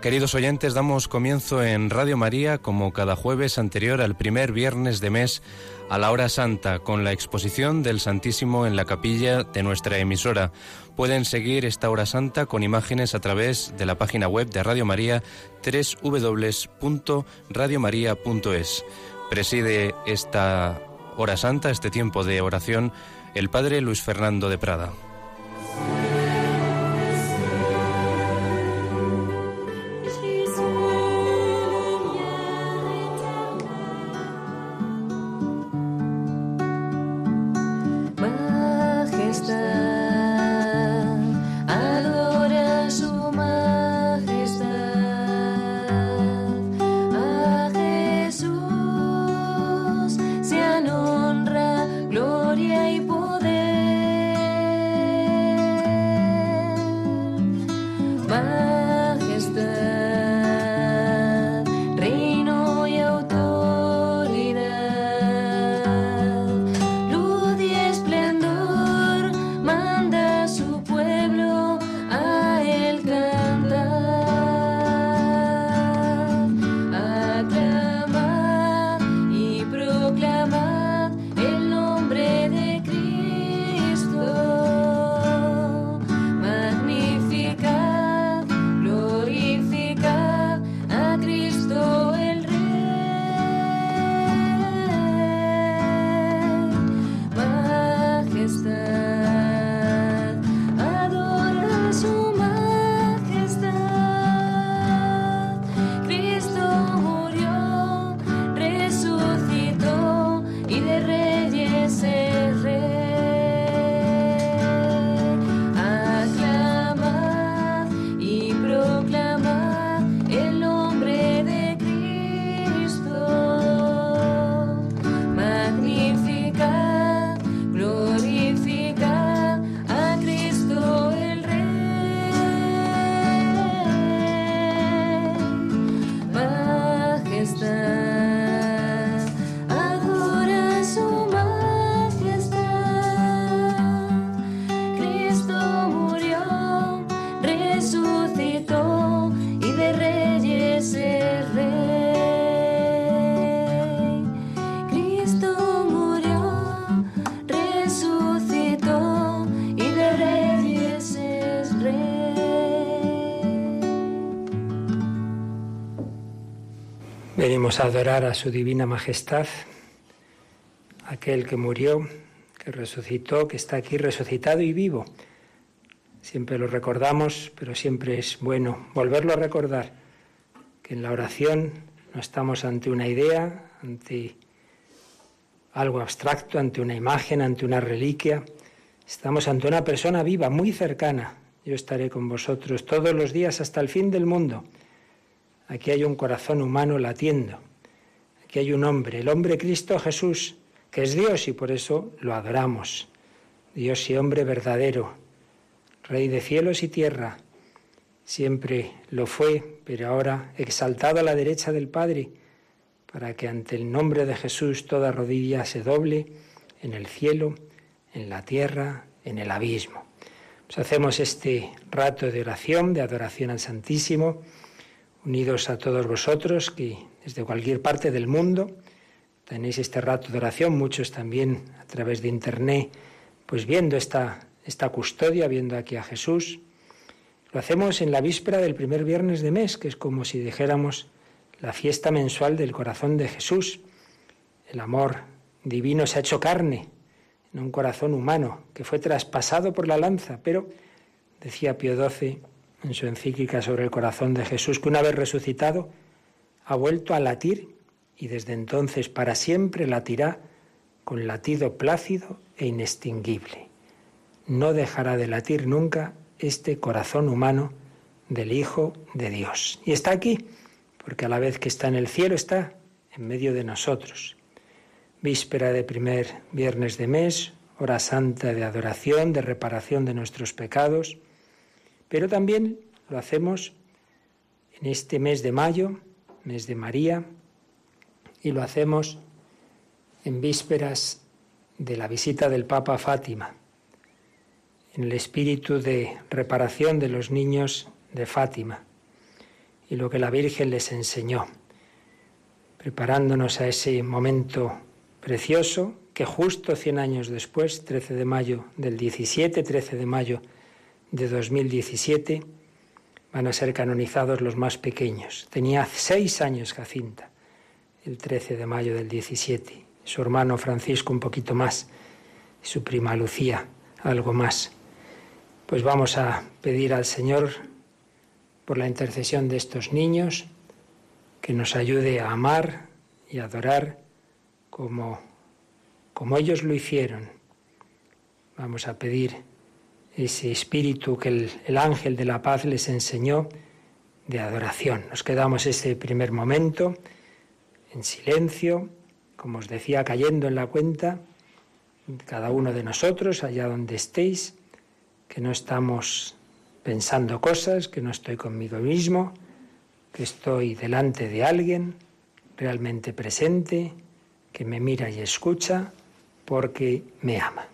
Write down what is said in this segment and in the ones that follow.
queridos oyentes, damos comienzo en Radio María como cada jueves anterior al primer viernes de mes a la hora santa con la exposición del Santísimo en la capilla de nuestra emisora. Pueden seguir esta hora santa con imágenes a través de la página web de Radio María www.radiomaria.es. Preside esta hora santa, este tiempo de oración, el Padre Luis Fernando de Prada. Adorar a su divina majestad, aquel que murió, que resucitó, que está aquí resucitado y vivo. Siempre lo recordamos, pero siempre es bueno volverlo a recordar, que en la oración no estamos ante una idea, ante algo abstracto, ante una imagen, ante una reliquia, estamos ante una persona viva, muy cercana. Yo estaré con vosotros todos los días hasta el fin del mundo. Aquí hay un corazón humano latiendo. Aquí hay un hombre, el hombre Cristo Jesús, que es Dios y por eso lo adoramos. Dios y hombre verdadero, Rey de cielos y tierra. Siempre lo fue, pero ahora exaltado a la derecha del Padre, para que ante el nombre de Jesús toda rodilla se doble en el cielo, en la tierra, en el abismo. Pues hacemos este rato de oración, de adoración al Santísimo unidos a todos vosotros que desde cualquier parte del mundo tenéis este rato de oración, muchos también a través de internet, pues viendo esta, esta custodia, viendo aquí a Jesús. Lo hacemos en la víspera del primer viernes de mes, que es como si dijéramos la fiesta mensual del corazón de Jesús. El amor divino se ha hecho carne en un corazón humano que fue traspasado por la lanza, pero, decía Pío XII, en su encíclica sobre el corazón de Jesús, que una vez resucitado ha vuelto a latir y desde entonces para siempre latirá con latido plácido e inextinguible. No dejará de latir nunca este corazón humano del Hijo de Dios. Y está aquí, porque a la vez que está en el cielo, está en medio de nosotros. Víspera de primer viernes de mes, hora santa de adoración, de reparación de nuestros pecados pero también lo hacemos en este mes de mayo, mes de María, y lo hacemos en vísperas de la visita del Papa Fátima, en el espíritu de reparación de los niños de Fátima. y lo que la Virgen les enseñó, preparándonos a ese momento precioso que justo 100 años después, 13 de mayo del 17, 13 de mayo de 2017, van a ser canonizados los más pequeños. Tenía seis años Jacinta, el 13 de mayo del 17, su hermano Francisco un poquito más, y su prima Lucía algo más. Pues vamos a pedir al Señor, por la intercesión de estos niños, que nos ayude a amar y adorar como, como ellos lo hicieron. Vamos a pedir ese espíritu que el, el, ángel de la paz les enseñó de adoración. Nos quedamos ese primer momento en silencio, como os decía, cayendo en la cuenta, cada uno de nosotros, allá donde estéis, que no estamos pensando cosas, que no estoy conmigo mismo, que estoy delante de alguien realmente presente, que me mira y escucha porque me ama.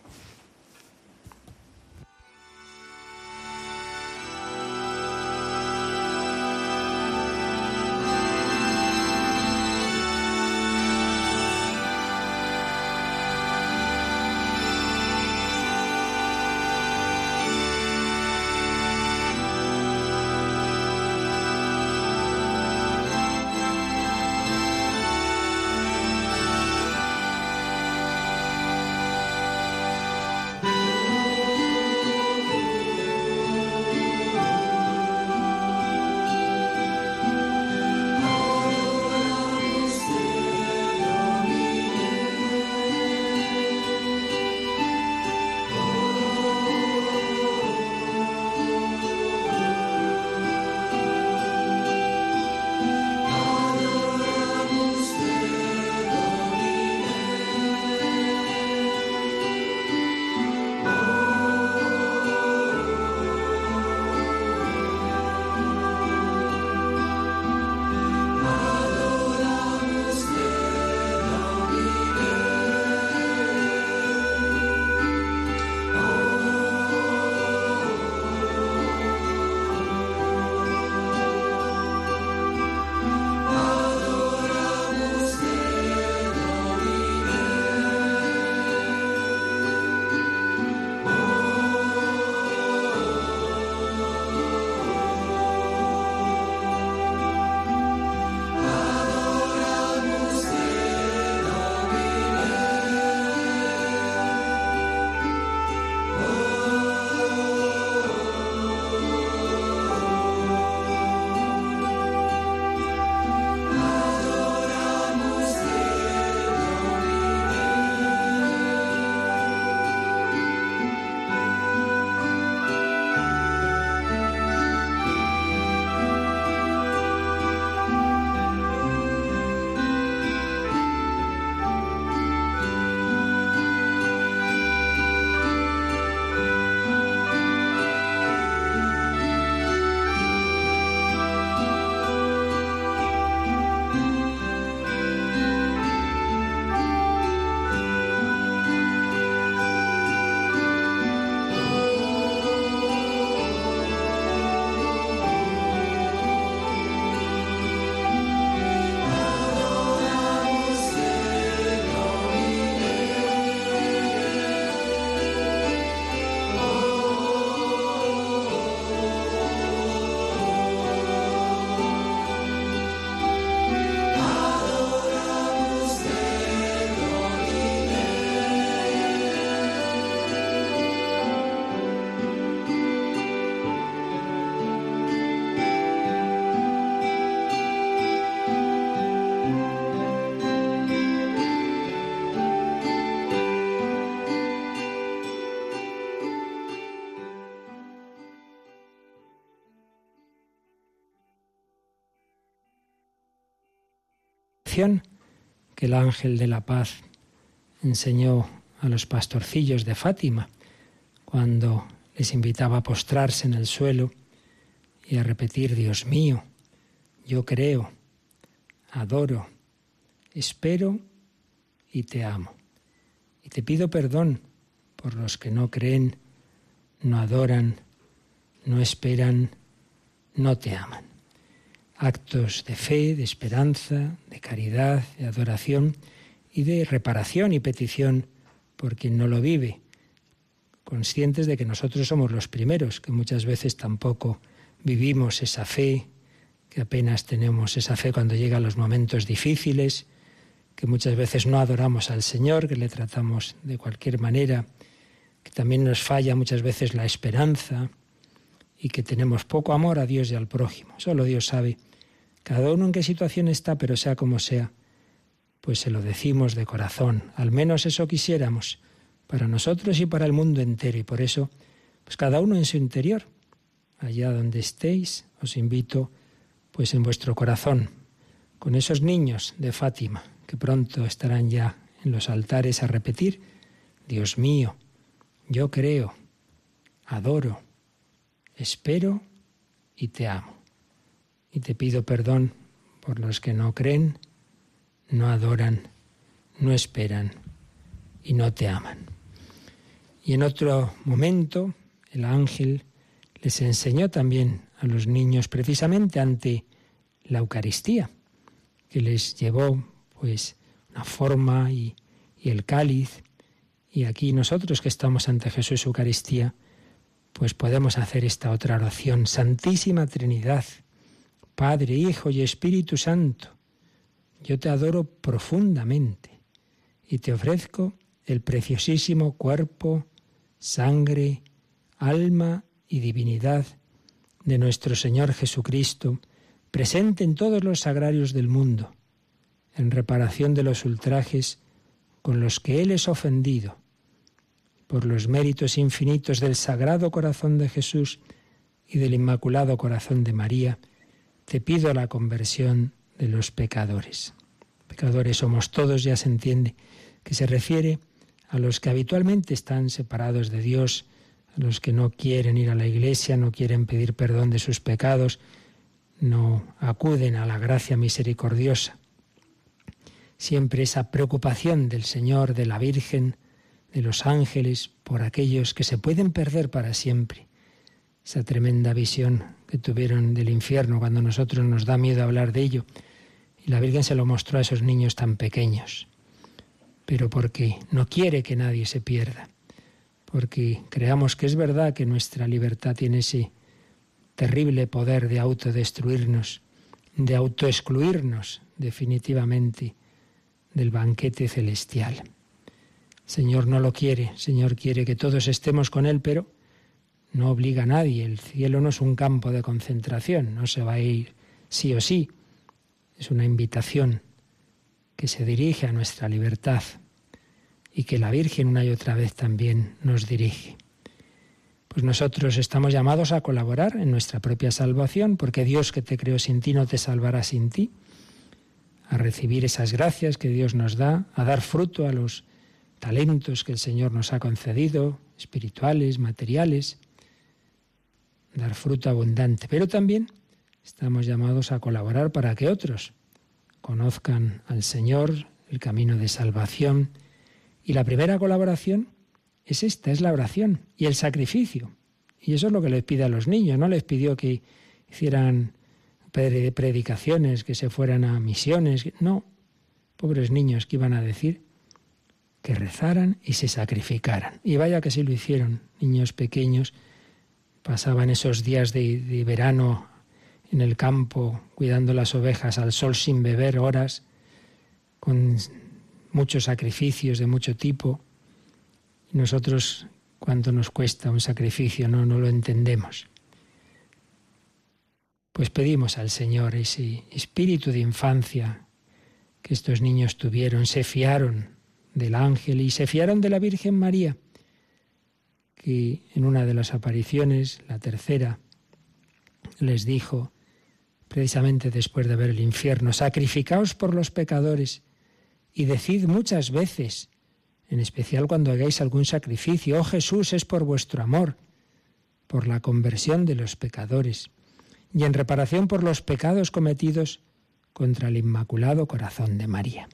Que el ángel de la paz enseñó a los pastorcillos de Fátima cuando les invitaba a postrarse en el suelo y a repetir, Dios mío, yo creo, adoro, espero y te amo. Y te pido perdón por los que no creen, no adoran, no esperan, no te aman. Actos de fe, de esperanza, de caridad, de adoración y de reparación y petición por quien no lo vive, conscientes de que nosotros somos los primeros, que muchas veces tampoco vivimos esa fe, que apenas tenemos esa fe cuando llegan los momentos difíciles, que muchas veces no adoramos al Señor, que le tratamos de cualquier manera, que también nos falla muchas veces la esperanza y que tenemos poco amor a Dios y al prójimo. Solo Dios sabe cada uno en qué situación está, pero sea como sea, pues se lo decimos de corazón. Al menos eso quisiéramos para nosotros y para el mundo entero. Y por eso, pues cada uno en su interior, allá donde estéis, os invito, pues en vuestro corazón, con esos niños de Fátima, que pronto estarán ya en los altares a repetir, Dios mío, yo creo, adoro, espero y te amo y te pido perdón por los que no creen, no adoran, no esperan y no te aman. Y en otro momento el ángel les enseñó también a los niños precisamente ante la Eucaristía, que les llevó pues una forma y, y el cáliz. Y aquí nosotros que estamos ante Jesús Eucaristía, pues podemos hacer esta otra oración. Santísima Trinidad, Padre, Hijo y Espíritu Santo, yo te adoro profundamente y te ofrezco el preciosísimo cuerpo, sangre, alma y divinidad de nuestro Señor Jesucristo, presente en todos los sagrarios del mundo, en reparación de los ultrajes con los que Él es ofendido, por los méritos infinitos del Sagrado Corazón de Jesús y del Inmaculado Corazón de María, te pido la conversión de los pecadores. Pecadores somos todos, ya se entiende, que se refiere a los que habitualmente están separados de Dios, a los que no quieren ir a la iglesia, no quieren pedir perdón de sus pecados, no acuden a la gracia misericordiosa. Siempre esa preocupación del Señor, de la Virgen, de los ángeles, por aquellos que se pueden perder para siempre. Esa tremenda visión que tuvieron del infierno cuando nosotros nos da miedo hablar de ello. Y la Virgen se lo mostró a esos niños tan pequeños. Pero porque no quiere que nadie se pierda. Porque creamos que es verdad que nuestra libertad tiene ese terrible poder de autodestruirnos, de autoexcluirnos definitivamente del banquete celestial. Señor no lo quiere, Señor quiere que todos estemos con Él, pero no obliga a nadie. El cielo no es un campo de concentración, no se va a ir sí o sí. Es una invitación que se dirige a nuestra libertad y que la Virgen una y otra vez también nos dirige. Pues nosotros estamos llamados a colaborar en nuestra propia salvación, porque Dios que te creó sin ti no te salvará sin ti, a recibir esas gracias que Dios nos da, a dar fruto a los talentos que el Señor nos ha concedido, espirituales, materiales, dar fruto abundante, pero también estamos llamados a colaborar para que otros conozcan al Señor, el camino de salvación. Y la primera colaboración es esta, es la oración y el sacrificio. Y eso es lo que les pide a los niños, no les pidió que hicieran predicaciones, que se fueran a misiones, no, pobres niños que iban a decir que rezaran y se sacrificaran. Y vaya que sí lo hicieron, niños pequeños pasaban esos días de, verano en el campo cuidando las ovejas al sol sin beber horas, con muchos sacrificios de mucho tipo. Nosotros, cuánto nos cuesta un sacrificio, no, no lo entendemos. Pues pedimos al Señor ese espíritu de infancia que estos niños tuvieron, se fiaron del ángel y se fiaron de la Virgen María que en una de las apariciones, la tercera, les dijo, precisamente después de ver el infierno, sacrificaos por los pecadores y decid muchas veces, en especial cuando hagáis algún sacrificio, oh Jesús, es por vuestro amor, por la conversión de los pecadores y en reparación por los pecados cometidos contra el Inmaculado Corazón de María.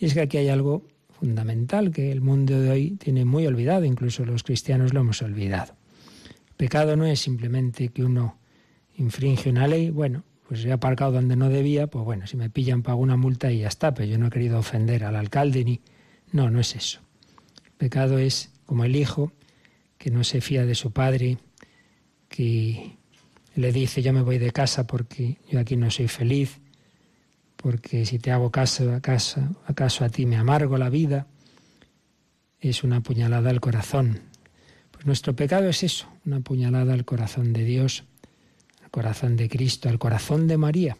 Y es que aquí hay algo fundamental que el mundo de hoy tiene muy olvidado, incluso los cristianos lo hemos olvidado. Pecado no es simplemente que uno infringe una ley, bueno, pues he aparcado donde no debía, pues bueno, si me pillan pago una multa y ya está, pero yo no he querido ofender al alcalde ni... No, no es eso. Pecado es como el hijo que no se fía de su padre, que le dice yo me voy de casa porque yo aquí no soy feliz, porque si te hago caso, a casa, acaso a ti me amargo la vida, es una puñalada al corazón. Pues nuestro pecado es eso, una puñalada al corazón de Dios, al corazón de Cristo, al corazón de María.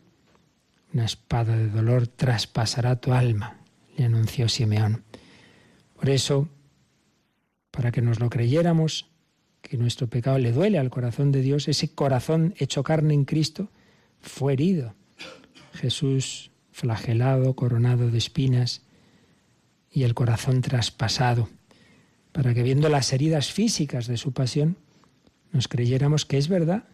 Una espada de dolor traspasará tu alma, le anunció Simeón. Por eso, para que nos lo creyéramos, que nuestro pecado le duele al corazón de Dios, ese corazón hecho carne en Cristo fue herido. Jesús flagelado, coronado de espinas y el corazón traspasado, para que viendo las heridas físicas de su pasión, nos creyéramos que es verdad,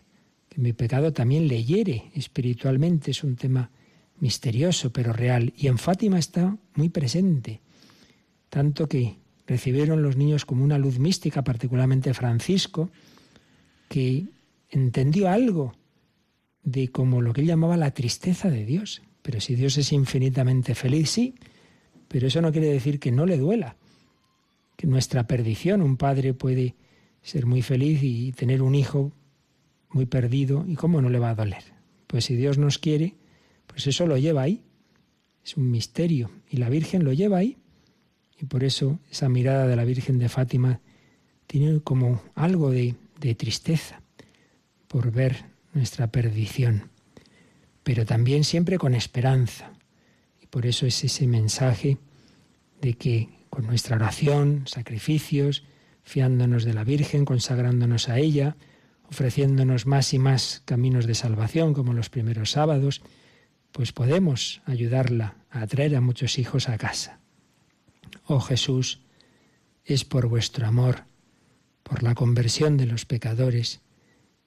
que mi pecado también le hiere espiritualmente, es un tema misterioso pero real, y en Fátima está muy presente, tanto que recibieron los niños como una luz mística, particularmente Francisco, que entendió algo de como lo que él llamaba la tristeza de Dios. Pero si Dios es infinitamente feliz, sí, pero eso no quiere decir que no le duela, que nuestra perdición, un padre puede ser muy feliz y tener un hijo muy perdido, ¿y cómo no le va a doler? Pues si Dios nos quiere, pues eso lo lleva ahí, es un misterio, y la Virgen lo lleva ahí. Y por eso esa mirada de la Virgen de Fátima tiene como algo de, de tristeza por ver nuestra perdición, pero también siempre con esperanza. Y por eso es ese mensaje de que con nuestra oración, sacrificios, fiándonos de la Virgen, consagrándonos a ella, ofreciéndonos más y más caminos de salvación, como los primeros sábados, pues podemos ayudarla a atraer a muchos hijos a casa. Oh Jesús, es por vuestro amor, por la conversión de los pecadores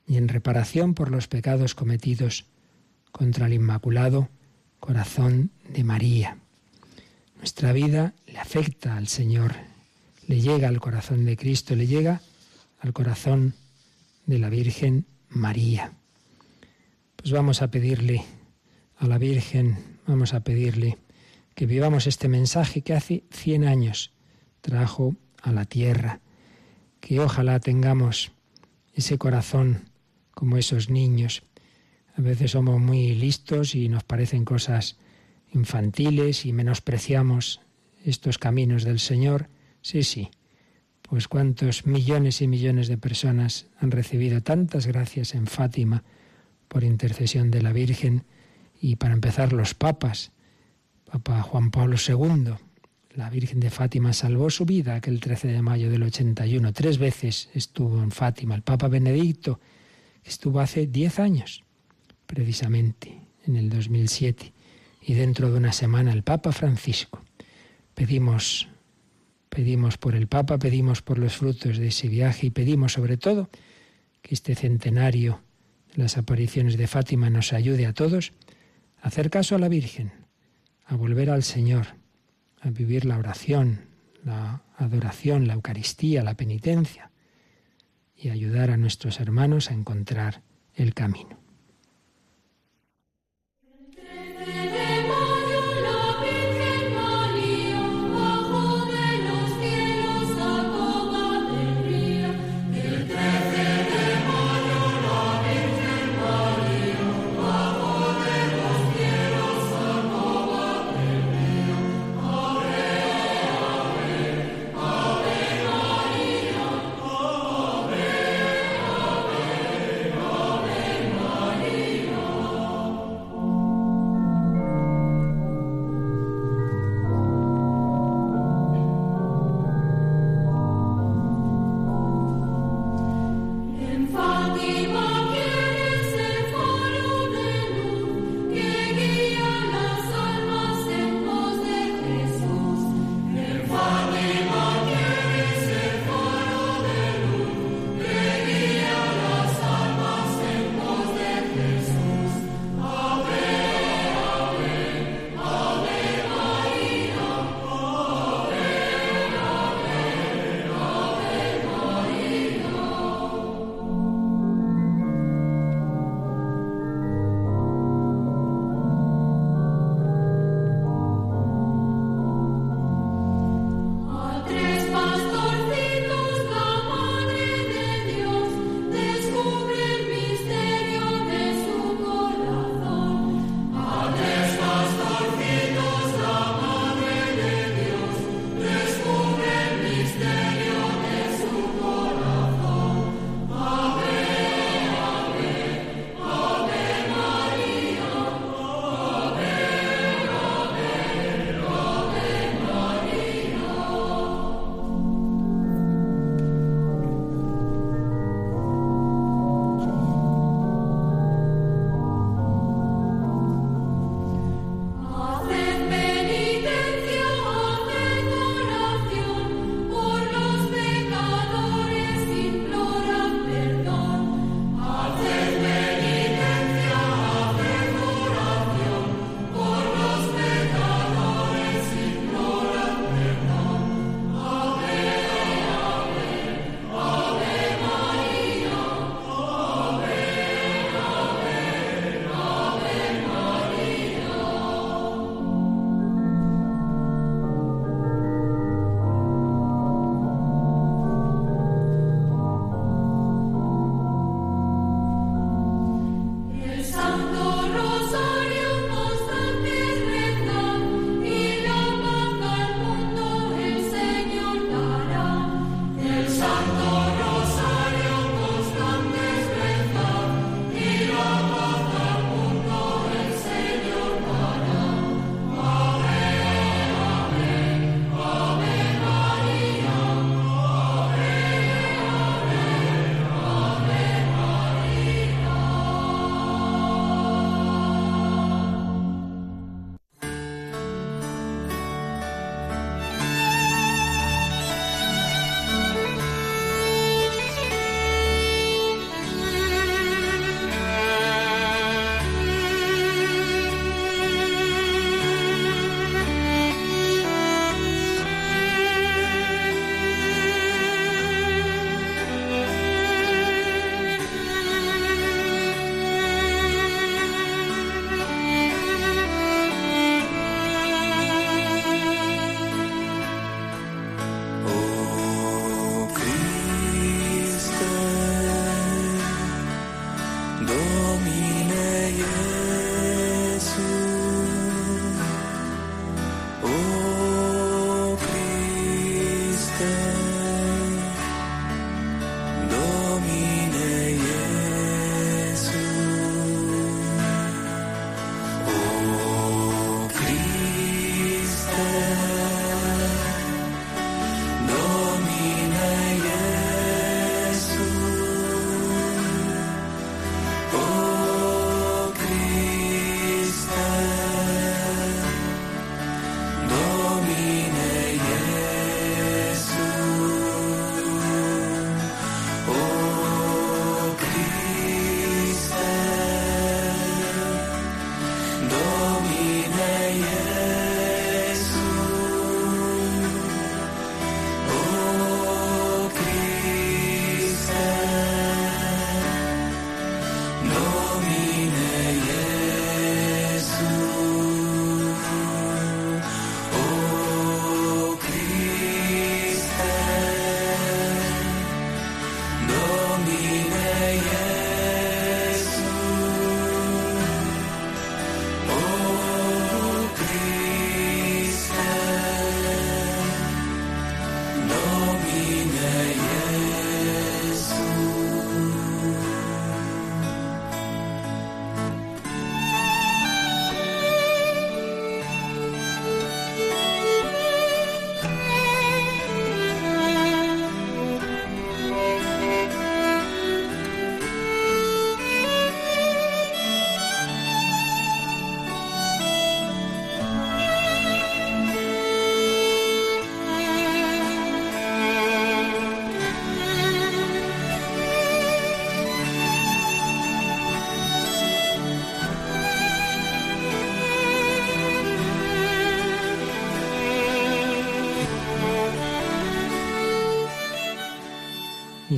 y en reparación por los pecados cometidos contra el Inmaculado Corazón de María. Nuestra vida le afecta al Señor, le llega al corazón de Cristo, le llega al corazón de la Virgen María. Pues vamos a pedirle a la Virgen, vamos a pedirle que vivamos este mensaje que hace 100 años trajo a la tierra, que ojalá tengamos ese corazón como esos niños. A veces somos muy listos y nos parecen cosas infantiles y menospreciamos estos caminos del Señor. Sí, sí. Pues cuántos millones y millones de personas han recibido tantas gracias en Fátima por intercesión de la Virgen y para empezar los papas Papa Juan Pablo II, la Virgen de Fátima salvó su vida aquel 13 de mayo del 81. Tres veces estuvo en Fátima. El Papa Benedicto estuvo hace diez años, precisamente, en el 2007. Y dentro de una semana el Papa Francisco. Pedimos, pedimos por el Papa, pedimos por los frutos de ese viaje y pedimos sobre todo que este centenario de las apariciones de Fátima nos ayude a todos a hacer caso a la Virgen, a volver al Señor, a vivir la oración, la adoración, la Eucaristía, la penitencia y ayudar a nuestros hermanos a encontrar el camino.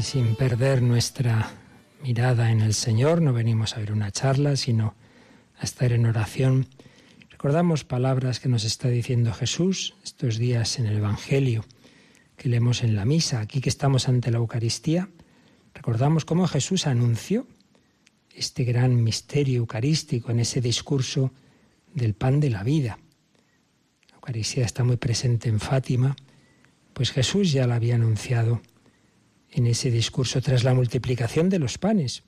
Sin perder nuestra mirada en el Señor, no venimos a ver una charla, sino a estar en oración. Recordamos palabras que nos está diciendo Jesús estos días en el Evangelio, que leemos en la misa, aquí que estamos ante la Eucaristía. Recordamos cómo Jesús anunció este gran misterio eucarístico en ese discurso del pan de la vida. La Eucaristía está muy presente en Fátima, pues Jesús ya la había anunciado en ese discurso tras la multiplicación de los panes,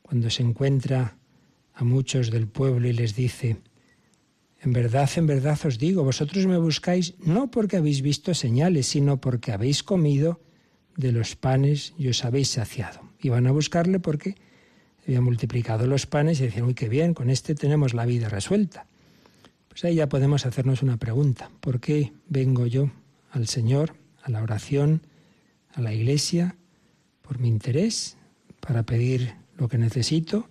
cuando se encuentra a muchos del pueblo y les dice, en verdad, en verdad os digo, vosotros me buscáis no porque habéis visto señales, sino porque habéis comido de los panes y os habéis saciado. Iban a buscarle porque había multiplicado los panes y decían, uy, qué bien, con este tenemos la vida resuelta. Pues ahí ya podemos hacernos una pregunta. ¿Por qué vengo yo al Señor, a la oración, a la iglesia por mi interés, para pedir lo que necesito,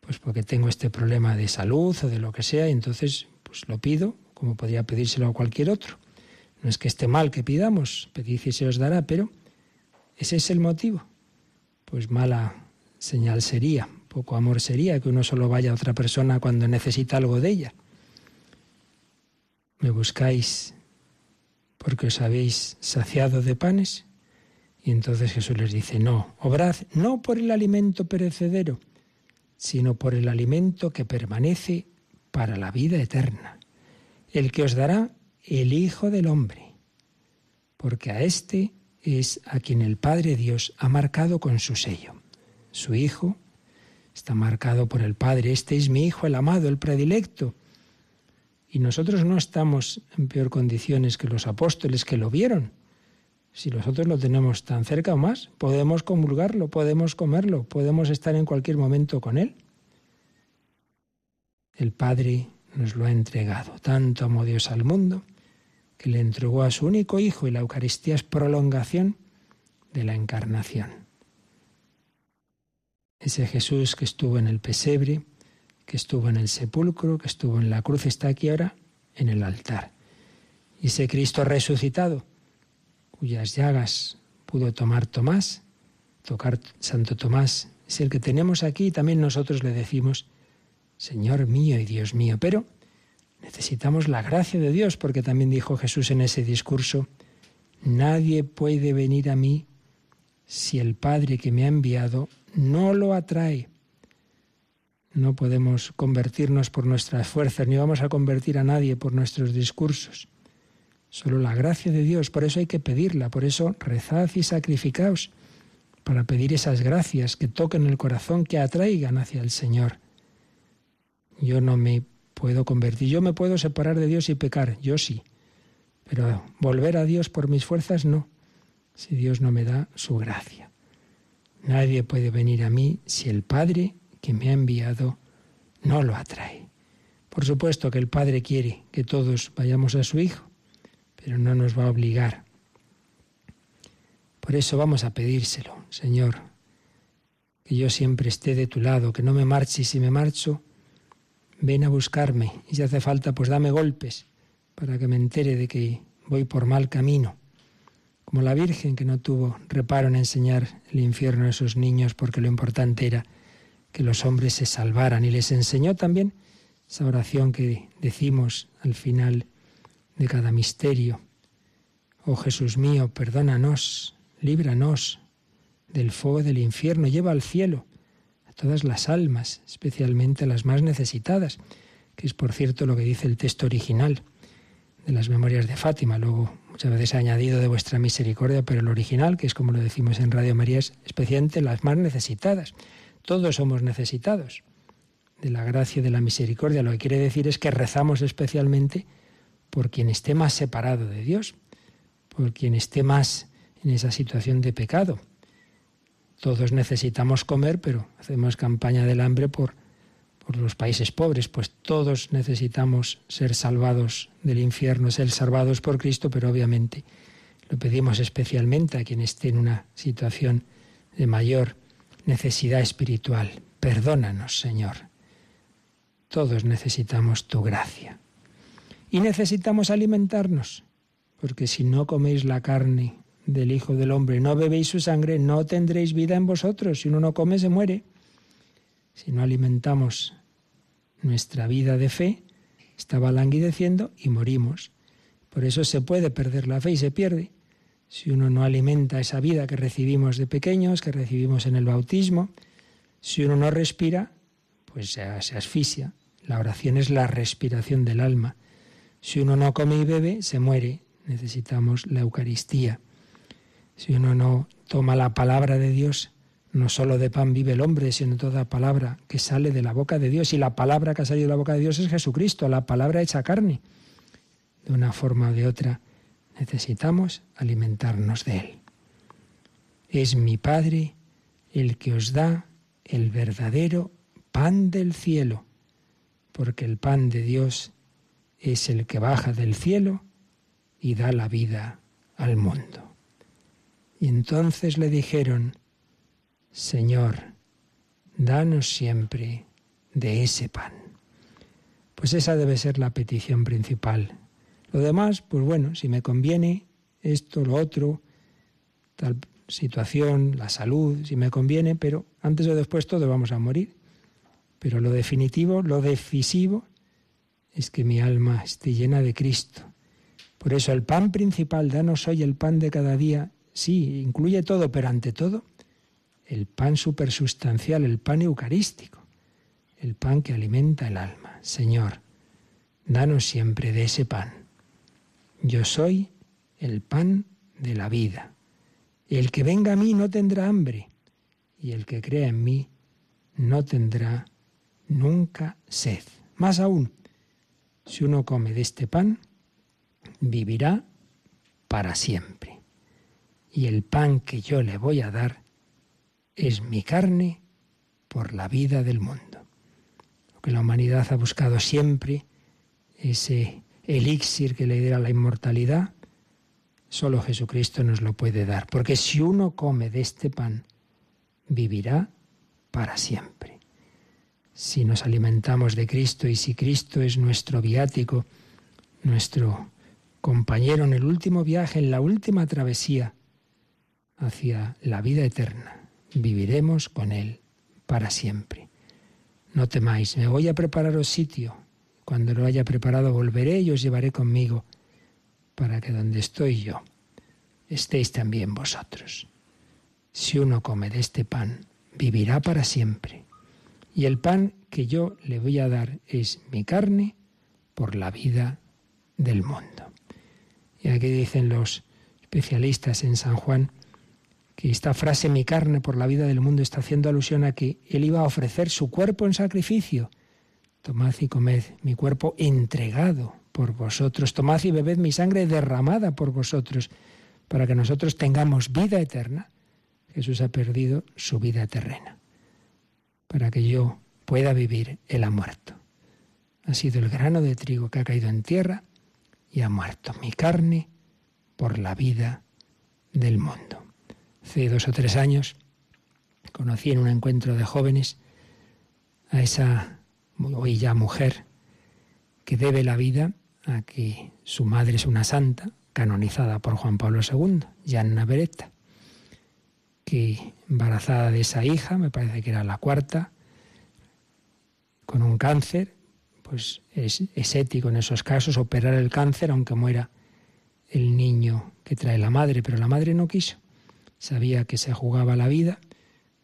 pues porque tengo este problema de salud o de lo que sea, y entonces pues lo pido, como podría pedírselo a cualquier otro. No es que esté mal que pidamos, pedid y se os dará, pero ese es el motivo. Pues mala señal sería, poco amor sería que uno solo vaya a otra persona cuando necesita algo de ella. Me buscáis porque os habéis saciado de panes? Y entonces Jesús les dice, no, obrad no por el alimento perecedero, sino por el alimento que permanece para la vida eterna, el que os dará el Hijo del Hombre, porque a éste es a quien el Padre Dios ha marcado con su sello. Su Hijo está marcado por el Padre, este es mi Hijo, el amado, el predilecto, y nosotros no estamos en peor condiciones que los apóstoles que lo vieron. Si nosotros lo tenemos tan cerca o más, podemos comulgarlo, podemos comerlo, podemos estar en cualquier momento con Él. El Padre nos lo ha entregado. Tanto amó Dios al mundo que le entregó a su único Hijo y la Eucaristía es prolongación de la encarnación. Ese Jesús que estuvo en el pesebre, que estuvo en el sepulcro, que estuvo en la cruz, está aquí ahora en el altar. Y ese Cristo resucitado, cuyas llagas pudo tomar Tomás, tocar Santo Tomás, es el que tenemos aquí y también nosotros le decimos, Señor mío y Dios mío. Pero necesitamos la gracia de Dios, porque también dijo Jesús en ese discurso, nadie puede venir a mí si el Padre que me ha enviado no lo atrae No podemos convertirnos por nuestras fuerzas, ni vamos a convertir a nadie por nuestros discursos. Solo la gracia de Dios, por eso hay que pedirla, por eso rezad y sacrificaos, para pedir esas gracias que toquen el corazón, que atraigan hacia el Señor. Yo no me puedo convertir, yo me puedo separar de Dios y pecar, yo sí, pero volver a Dios por mis fuerzas no, si Dios no me da su gracia. Nadie puede venir a mí si el Padre que me ha enviado no lo atrae. Por supuesto que el Padre quiere que todos vayamos a su Hijo, pero no nos va a obligar. Por eso vamos a pedírselo, Señor, que yo siempre esté de tu lado, que no me marche y si me marcho, ven a buscarme y si hace falta, pues dame golpes para que me entere de que voy por mal camino. Como la Virgen que no tuvo reparo en enseñar el infierno a esos niños porque lo importante era que los hombres se salvaran. Y les enseñó también esa oración que decimos al final de cada misterio. Oh Jesús mío, perdónanos, líbranos del fuego del infierno, lleva al cielo a todas las almas, especialmente a las más necesitadas, que es por cierto lo que dice el texto original de las memorias de Fátima. Luego muchas veces ha añadido de vuestra misericordia, pero el original, que es como lo decimos en Radio María, es especialmente las más necesitadas. Todos somos necesitados de la gracia y de la misericordia. Lo que quiere decir es que rezamos especialmente por quien esté más separado de Dios, por quien esté más en esa situación de pecado. Todos necesitamos comer, pero hacemos campaña del hambre por, por los países pobres, pues todos necesitamos ser salvados del infierno, ser salvados por Cristo, pero obviamente lo pedimos especialmente a quien esté en una situación de mayor necesidad espiritual. Perdónanos, Señor. Todos necesitamos tu gracia. Y necesitamos alimentarnos, porque si no coméis la carne del Hijo del Hombre, no bebéis su sangre, no tendréis vida en vosotros. Si uno no come, se muere. Si no alimentamos nuestra vida de fe, estaba languideciendo y morimos. Por eso se puede perder la fe y se pierde si uno no alimenta esa vida que recibimos de pequeños, que recibimos en el bautismo, si uno no respira, pues se, asfixia. La oración es la respiración del alma. Si uno no come y bebe, se muere. Necesitamos la Eucaristía. Si uno no toma la palabra de Dios, no solo de pan vive el hombre, sino toda palabra que sale de la boca de Dios. Y la palabra que ha salido de la boca de Dios es Jesucristo, la palabra hecha carne. De una forma o de otra, necesitamos alimentarnos de Él. Es mi Padre el que os da el verdadero pan del cielo, porque el pan de Dios es el que baja del cielo y da la vida al mundo. Y entonces le dijeron, Señor, danos siempre de ese pan. Pues esa debe ser la petición principal lo demás, pues bueno, si me conviene esto, lo otro, tal situación, la salud, si me conviene, pero antes o después todos vamos a morir. Pero lo definitivo, lo decisivo, es que mi alma esté llena de Cristo. Por eso el pan principal, danos hoy el pan de cada día, sí, incluye todo, pero ante todo, el pan supersustancial, el pan eucarístico, el pan que alimenta el alma. Señor, danos siempre de ese pan. Yo soy el pan de la vida. El que venga a mí no tendrá hambre, y el que crea en mí no tendrá nunca sed. Más aún, si uno come de este pan, vivirá para siempre. Y el pan que yo le voy a dar es mi carne por la vida del mundo. Lo que la humanidad ha buscado siempre, ese elixir que le diera la inmortalidad, solo Jesucristo nos lo puede dar. Porque si uno come de este pan, vivirá para siempre. Si nos alimentamos de Cristo y si Cristo es nuestro viático, nuestro compañero en el último viaje, en la última travesía hacia la vida eterna, viviremos con Él para siempre. No temáis, me voy a prepararos sitio cuando lo haya preparado volveré y os llevaré conmigo, para que donde estoy yo estéis también vosotros. Si uno come de este pan, vivirá para siempre. Y el pan que yo le voy a dar es mi carne por la vida del mundo. Y aquí dicen los especialistas en San Juan que esta frase mi carne por la vida del mundo está haciendo alusión a que él iba a ofrecer su cuerpo en sacrificio. Tomad y comed mi cuerpo entregado por vosotros, tomad y bebed mi sangre derramada por vosotros, para que nosotros tengamos vida eterna. Jesús ha perdido su vida terrena. Para que yo pueda vivir, Él ha muerto. Ha sido el grano de trigo que ha caído en tierra y ha muerto mi carne por la vida del mundo. Hace dos o tres años conocí en un encuentro de jóvenes a esa hoy ya mujer que debe la vida a que su madre es una santa canonizada por Juan Pablo II, Gianna Beretta, que embarazada de esa hija, me parece que era la cuarta, con un cáncer, pues es, es ético en esos casos operar el cáncer aunque muera el niño que trae la madre, pero la madre no quiso. Sabía que se jugaba la vida,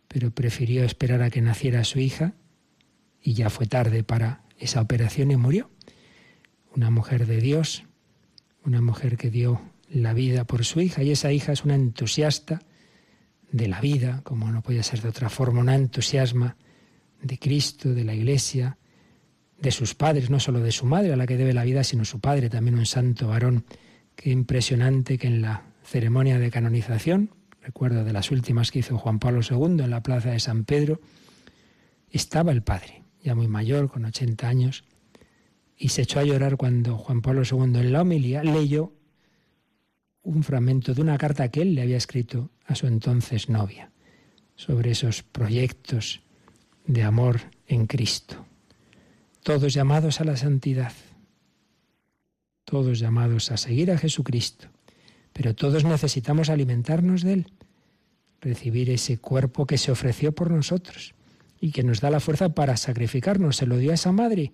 pero prefirió esperar a que naciera su hija y ya fue tarde para esa operación y murió. Una mujer de Dios, una mujer que dio la vida por su hija y esa hija es una entusiasta de la vida, como no podía ser de otra forma, una entusiasma de Cristo, de la Iglesia, de sus padres, no solo de su madre a la que debe la vida, sino su padre, también un santo varón. Qué impresionante que en la ceremonia de canonización, recuerdo de las últimas que hizo Juan Pablo II en la plaza de San Pedro, estaba el padre, ya muy mayor, con 80 años, y se echó a llorar cuando Juan Pablo II en la homilía leyó un fragmento de una carta que él le había escrito a su entonces novia sobre esos proyectos de amor en Cristo. Todos llamados a la santidad, todos llamados a seguir a Jesucristo, pero todos necesitamos alimentarnos de Él, recibir ese cuerpo que se ofreció por nosotros y que nos da la fuerza para sacrificarnos. Se lo dio a esa madre,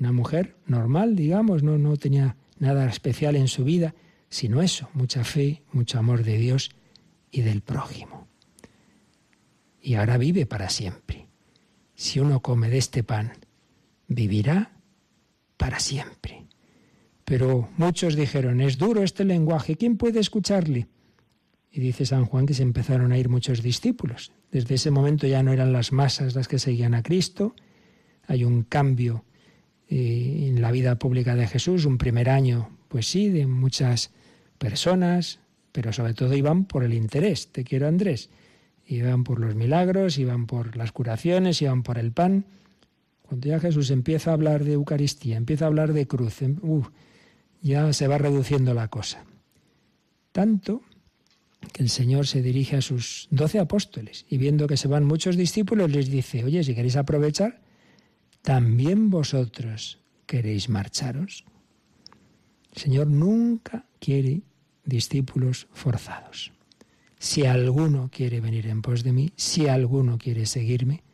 una mujer normal, digamos, no, no tenía nada especial en su vida, sino eso, mucha fe, mucho amor de Dios y del prójimo. Y ahora vive para siempre. Si uno come de este pan, vivirá para siempre. Pero muchos dijeron, es duro este lenguaje, ¿quién puede escucharle? Y dice San Juan que se empezaron a ir muchos discípulos. Desde ese momento ya no eran las masas las que seguían a Cristo, hay un cambio eh, en la vida pública de Jesús, un primer año, pues sí, de muchas personas, pero sobre todo iban por el interés, te quiero Andrés, iban por los milagros, iban por las curaciones, iban por el pan. Cuando ya Jesús empieza a hablar de Eucaristía, empieza a hablar de cruz, em, ya se va reduciendo la cosa. Tanto que el Señor se dirige a sus doce apóstoles y viendo que se van muchos discípulos les dice, oye, si queréis aprovechar, también vosotros queréis marcharos. El Señor nunca quiere discípulos forzados. Si alguno quiere venir en pos de mí, si alguno quiere seguirme,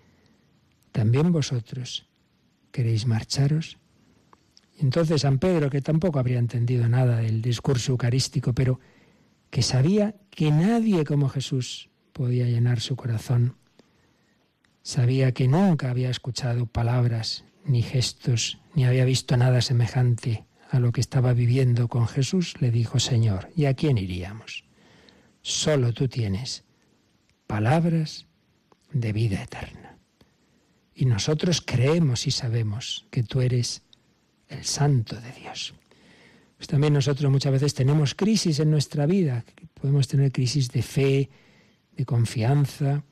también vosotros queréis marcharos. Entonces San Pedro, que tampoco habría entendido nada del discurso eucarístico, pero que sabía que nadie como Jesús podía llenar su corazón, sabía que nunca había escuchado palabras ni gestos, ni había visto nada semejante a lo que estaba viviendo con Jesús, le dijo, Señor, ¿y a quién iríamos? Solo tú tienes palabras de vida eterna. Y nosotros creemos y sabemos que tú eres el santo de Dios. Pues también nosotros muchas veces tenemos crisis en nuestra vida, podemos tener crisis de fe, de confianza,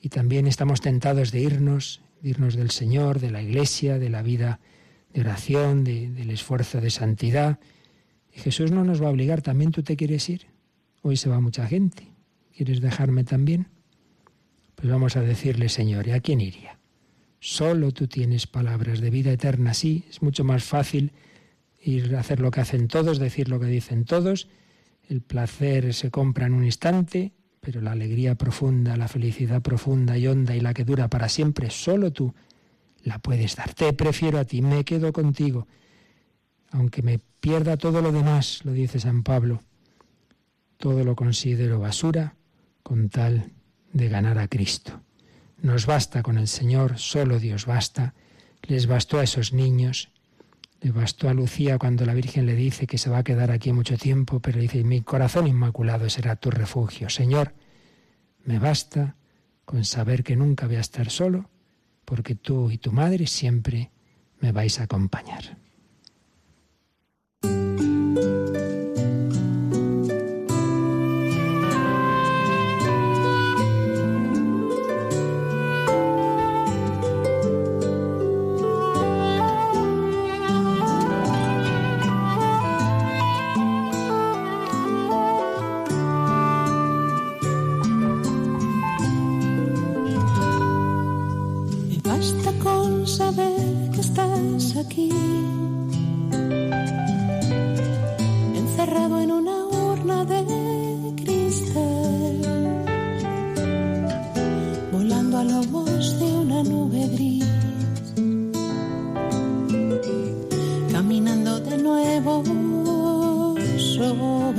y también estamos tentados de irnos, de irnos del Señor, de la Iglesia, de la vida de oración, del esfuerzo de santidad. Y Jesús no nos va a obligar, también tú te quieres ir. Hoy se va mucha gente. ¿Quieres dejarme también? Pues vamos a decirle, Señor, ¿y a quién iría? Solo tú tienes palabras de vida eterna. Sí, es mucho más fácil ir a hacer lo que hacen todos, decir lo que dicen todos. El placer se compra en un instante, pero la alegría profunda, la felicidad profunda y honda y la que dura para siempre, solo tú la puedes dar. Te prefiero a ti, me quedo contigo. Aunque me pierda todo lo demás, lo dice San Pablo, todo lo considero basura con tal de ganar a Cristo. Nos basta con el Señor, solo Dios basta, les bastó a esos niños, le bastó a Lucía cuando la Virgen le dice que se va a quedar aquí mucho tiempo, pero dice, mi corazón inmaculado será tu refugio. Señor, me basta con saber que nunca voy a estar solo, porque tú y tu madre siempre me vais a acompañar.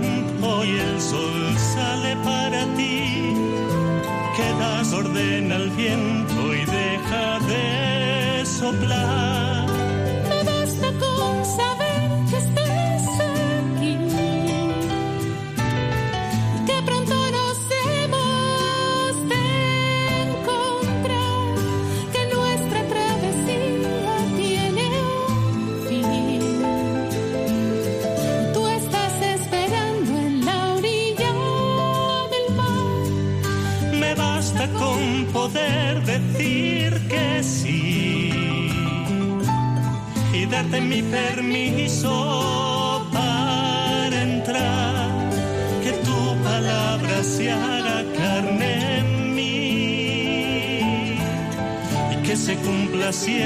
obedece el tiempo y el sol sale para ti, que das orden al viento y deja de soplar darte mi permiso para entrar, que tu palabra se haga carne en mí y que se cumpla así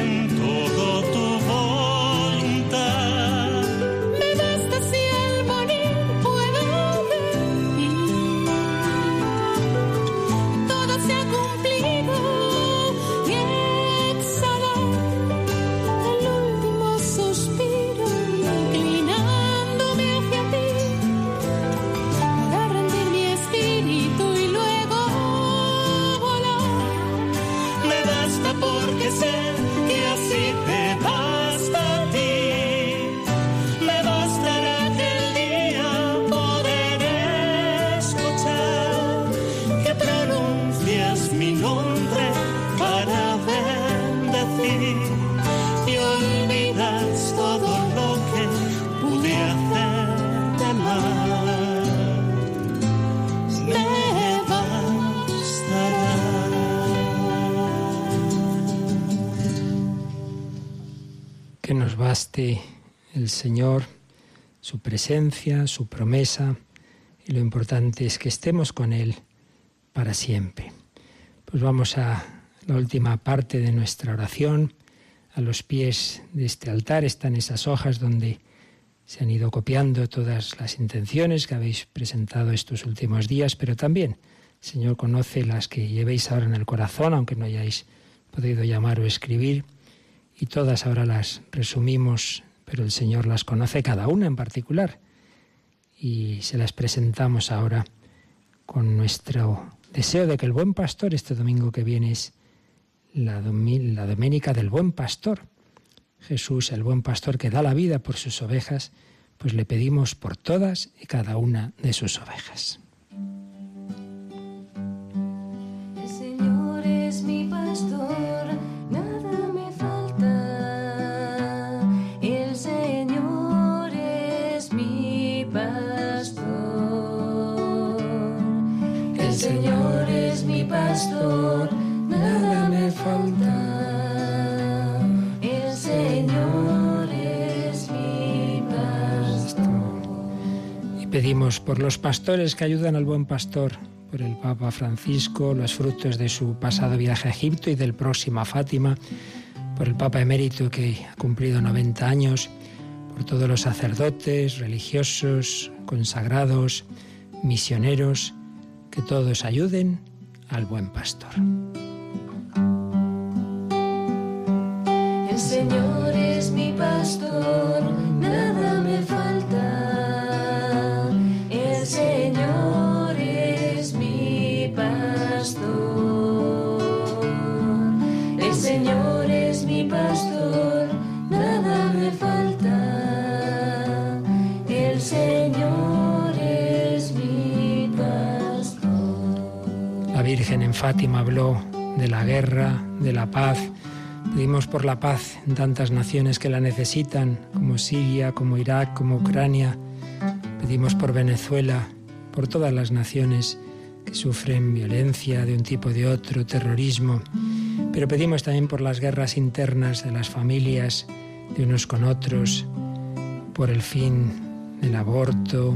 el Señor, su presencia, su promesa, y lo importante es que estemos con Él para siempre. Pues vamos a la última parte de nuestra oración. A los pies de este altar están esas hojas donde se han ido copiando todas las intenciones que habéis presentado estos últimos días, pero también el Señor conoce las que llevéis ahora en el corazón, aunque no hayáis podido llamar o escribir, y todas ahora las resumimos, pero el Señor las conoce cada una en particular, y se las presentamos ahora con nuestro deseo de que el buen pastor, este domingo que viene es la, la doménica del buen pastor, Jesús, el buen pastor que da la vida por sus ovejas, pues le pedimos por todas y cada una de sus ovejas. Pastor, nada me falta. El Señor es mi pastor. Y pedimos por los pastores que ayudan al buen pastor, por el Papa Francisco, los frutos de su pasado viaje a Egipto y del próximo a Fátima, por el Papa emérito que ha cumplido 90 años, por todos los sacerdotes, religiosos, consagrados, misioneros, que todos ayuden al buen pastor. El Señor es mi pastor, Fátima habló de la guerra, de la paz. Pedimos por la paz en tantas naciones que la necesitan, como Siria, como Irak, como Ucrania. Pedimos por Venezuela, por todas las naciones que sufren violencia de un tipo o de otro, terrorismo. Pero pedimos también por las guerras internas de las familias, de unos con otros, por el fin del aborto,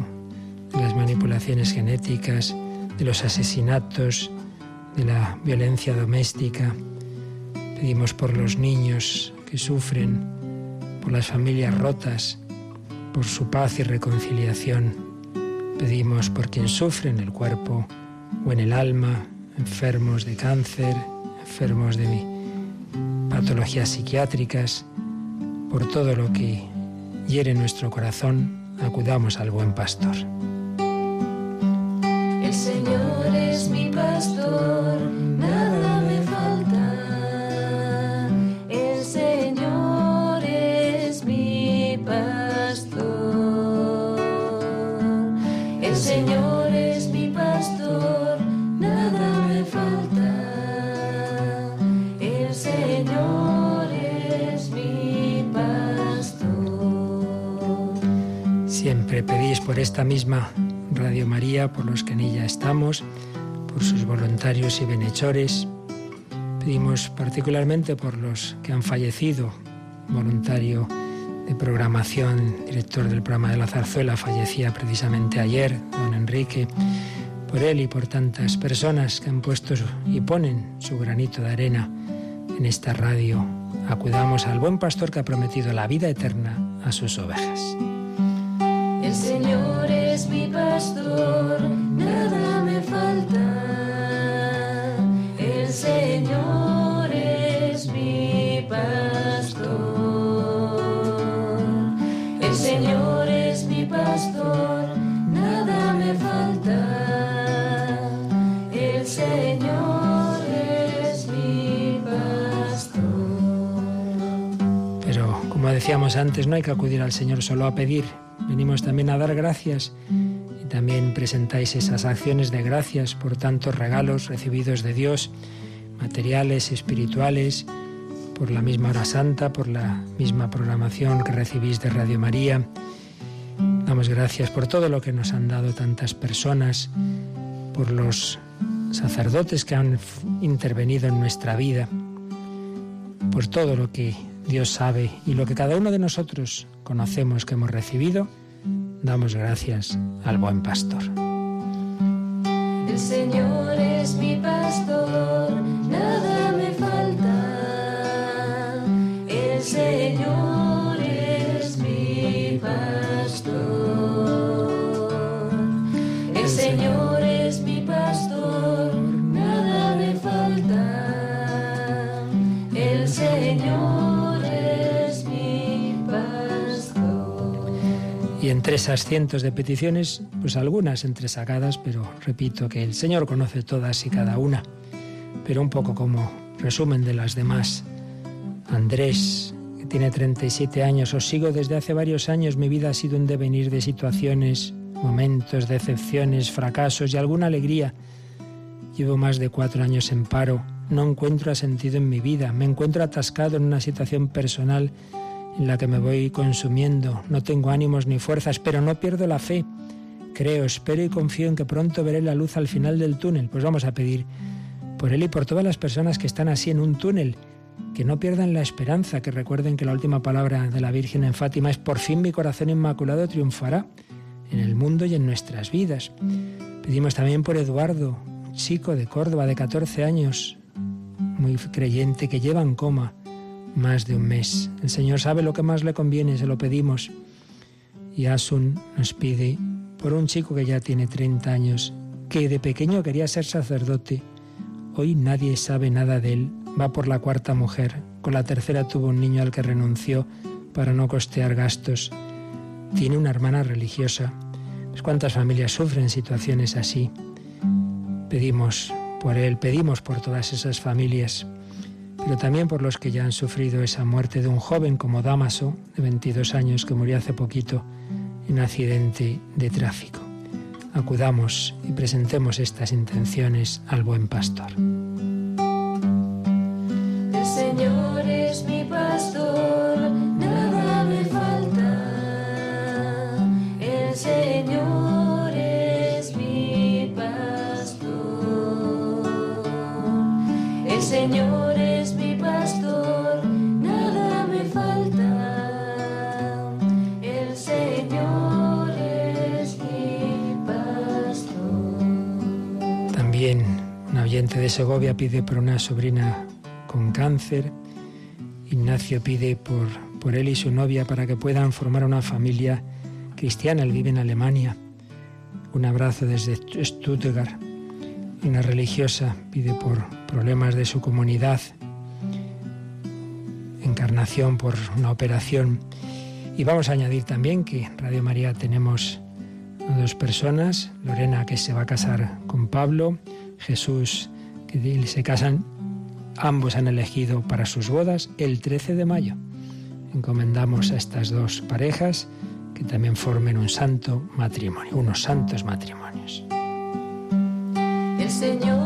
de las manipulaciones genéticas, de los asesinatos, de la violencia doméstica. Pedimos por los niños que sufren, por las familias rotas, por su paz y reconciliación. Pedimos por quien sufre en el cuerpo o en el alma, enfermos de cáncer, enfermos de patologías psiquiátricas, por todo lo que hiere nuestro corazón, acudamos al buen pastor. Por esta misma Radio María, por los que en ella estamos, por sus voluntarios y bienhechores. Pedimos particularmente por los que han fallecido. Voluntario de programación, director del programa de la zarzuela, fallecía precisamente ayer, don Enrique. Por él y por tantas personas que han puesto y ponen su granito de arena en esta radio. Acudamos al buen pastor que ha prometido la vida eterna a sus ovejas. El Señor pastor, nada me falta. El Señor es mi pastor. El Señor es mi pastor, nada me falta. El Señor es mi pastor. Pero como decíamos antes, no hay que acudir al Señor solo a pedir, venimos también a dar gracias también presentáis esas acciones de gracias por tantos regalos recibidos de Dios, materiales, espirituales, por la misma hora santa, por la misma programación que recibís de Radio María. Damos gracias por todo lo que nos han dado tantas personas, por los sacerdotes que han intervenido en nuestra vida, por todo lo que Dios sabe y lo que cada uno de nosotros conocemos que hemos recibido, Damos gracias al buen pastor. El Señor es mi pastor, nada Y entre esas cientos de peticiones, pues algunas entresacadas, pero repito que el Señor conoce todas y cada una. Pero un poco como resumen de las demás. Andrés, que tiene 37 años, os sigo desde hace varios años. Mi vida ha sido un devenir de situaciones, momentos, decepciones, fracasos y alguna alegría. Llevo más de cuatro años en paro. No encuentro sentido en mi vida. Me encuentro atascado en una situación personal en la que me voy consumiendo. No tengo ánimos ni fuerzas, pero no pierdo la fe. Creo, espero y confío en que pronto veré la luz al final del túnel. Pues vamos a pedir por él y por todas las personas que están así en un túnel, que no pierdan la esperanza, que recuerden que la última palabra de la Virgen en Fátima es por fin mi corazón inmaculado triunfará en el mundo y en nuestras vidas. Pedimos también por Eduardo, chico de Córdoba de 14 años, muy creyente, que lleva en coma más de un mes. El Señor sabe lo que más le conviene, se lo pedimos. Y Asun nos pide por un chico que ya tiene 30 años, que de pequeño quería ser sacerdote. Hoy nadie sabe nada de él. Va por la cuarta mujer. Con la tercera tuvo un niño al que renunció para no costear gastos. Tiene una hermana religiosa. Pues ¿Cuántas familias sufren situaciones así? Pedimos por él, pedimos por todas esas familias, pero también por los que ya han sufrido esa muerte de un joven como Damaso, de 22 años, que murió hace poquito en accidente de tráfico. Acudamos y presentemos estas intenciones al buen pastor. El Señor es mi pastor, nada me falta. El Señor Señor es mi pastor, nada me falta. El Señor es mi pastor. También un oyente de Segovia pide por una sobrina con cáncer. Ignacio pide por, por él y su novia para que puedan formar una familia cristiana. Él vive en Alemania. Un abrazo desde Stuttgart. Una religiosa pide por problemas de su comunidad. Encarnación por una operación. Y vamos a añadir también que en Radio María tenemos dos personas. Lorena que se va a casar con Pablo. Jesús que se casan. Ambos han elegido para sus bodas el 13 de mayo. Encomendamos a estas dos parejas que también formen un santo matrimonio, unos santos matrimonios. Señor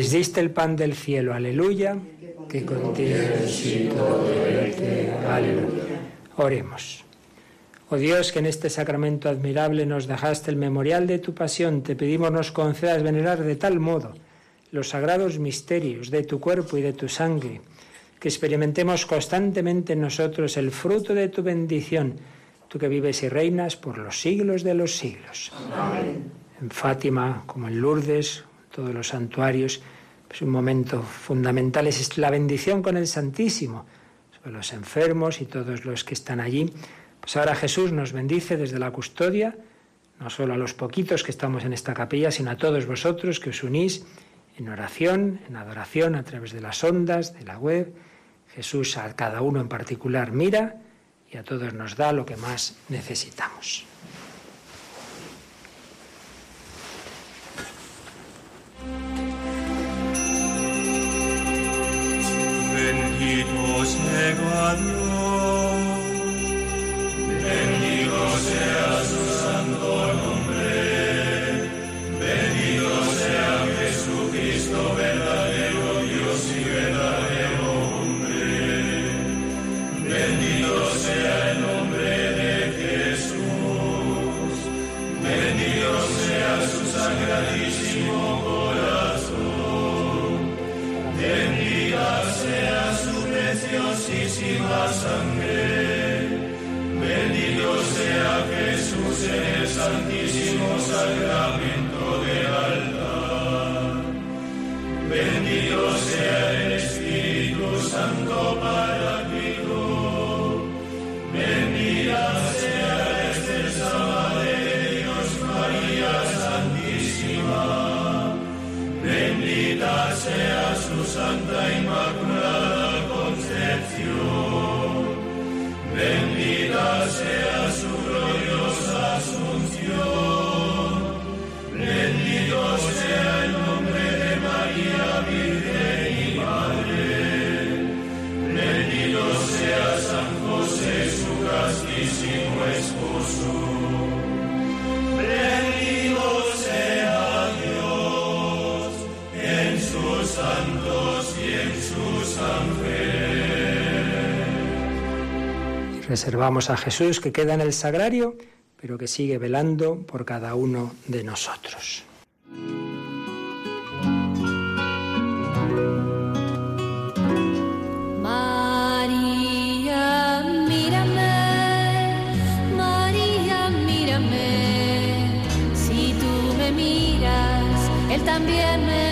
Les diste el pan del cielo, aleluya, que contiene aleluya. Oremos. Oh Dios, que en este sacramento admirable nos dejaste el memorial de tu pasión, te pedimos nos concedas venerar de tal modo los sagrados misterios de tu cuerpo y de tu sangre, que experimentemos constantemente en nosotros el fruto de tu bendición, tú que vives y reinas por los siglos de los siglos. Amén. En Fátima, como en Lourdes, todos los santuarios, pues un momento fundamental es la bendición con el Santísimo, sobre los enfermos y todos los que están allí. Pues ahora Jesús nos bendice desde la custodia, no solo a los poquitos que estamos en esta capilla, sino a todos vosotros que os unís en oración, en adoración a través de las ondas, de la web. Jesús a cada uno en particular mira y a todos nos da lo que más necesitamos. Bendito sea Dios, bendito sea preciosísima sangre, bendito sea Jesús en el santísimo sacramento del altar, bendito sea el Espíritu Santo Paráclito, Blessed. Reservamos a Jesús que queda en el sagrario, pero que sigue velando por cada uno de nosotros. María, mírame, María, mírame. Si tú me miras, Él también me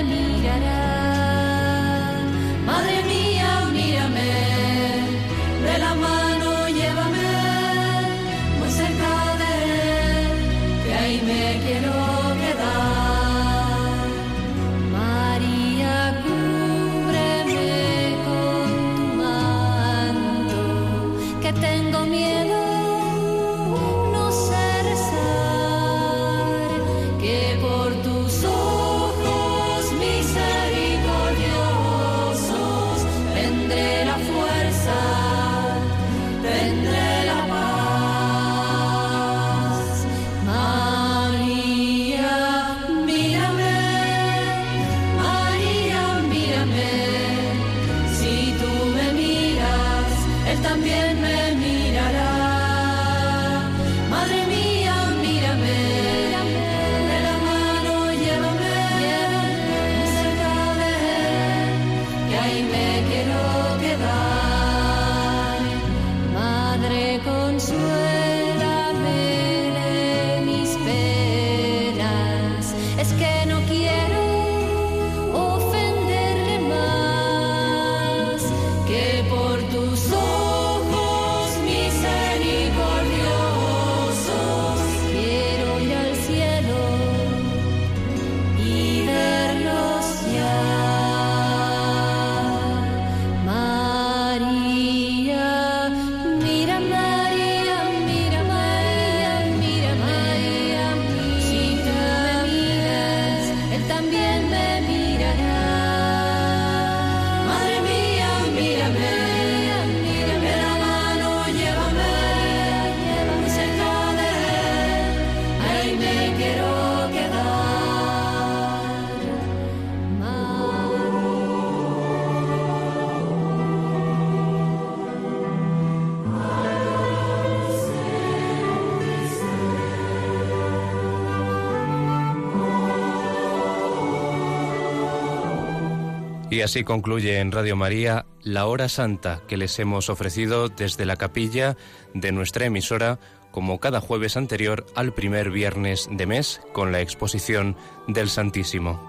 Y así concluye en Radio María la hora santa que les hemos ofrecido desde la capilla de nuestra emisora, como cada jueves anterior al primer viernes de mes, con la exposición del Santísimo.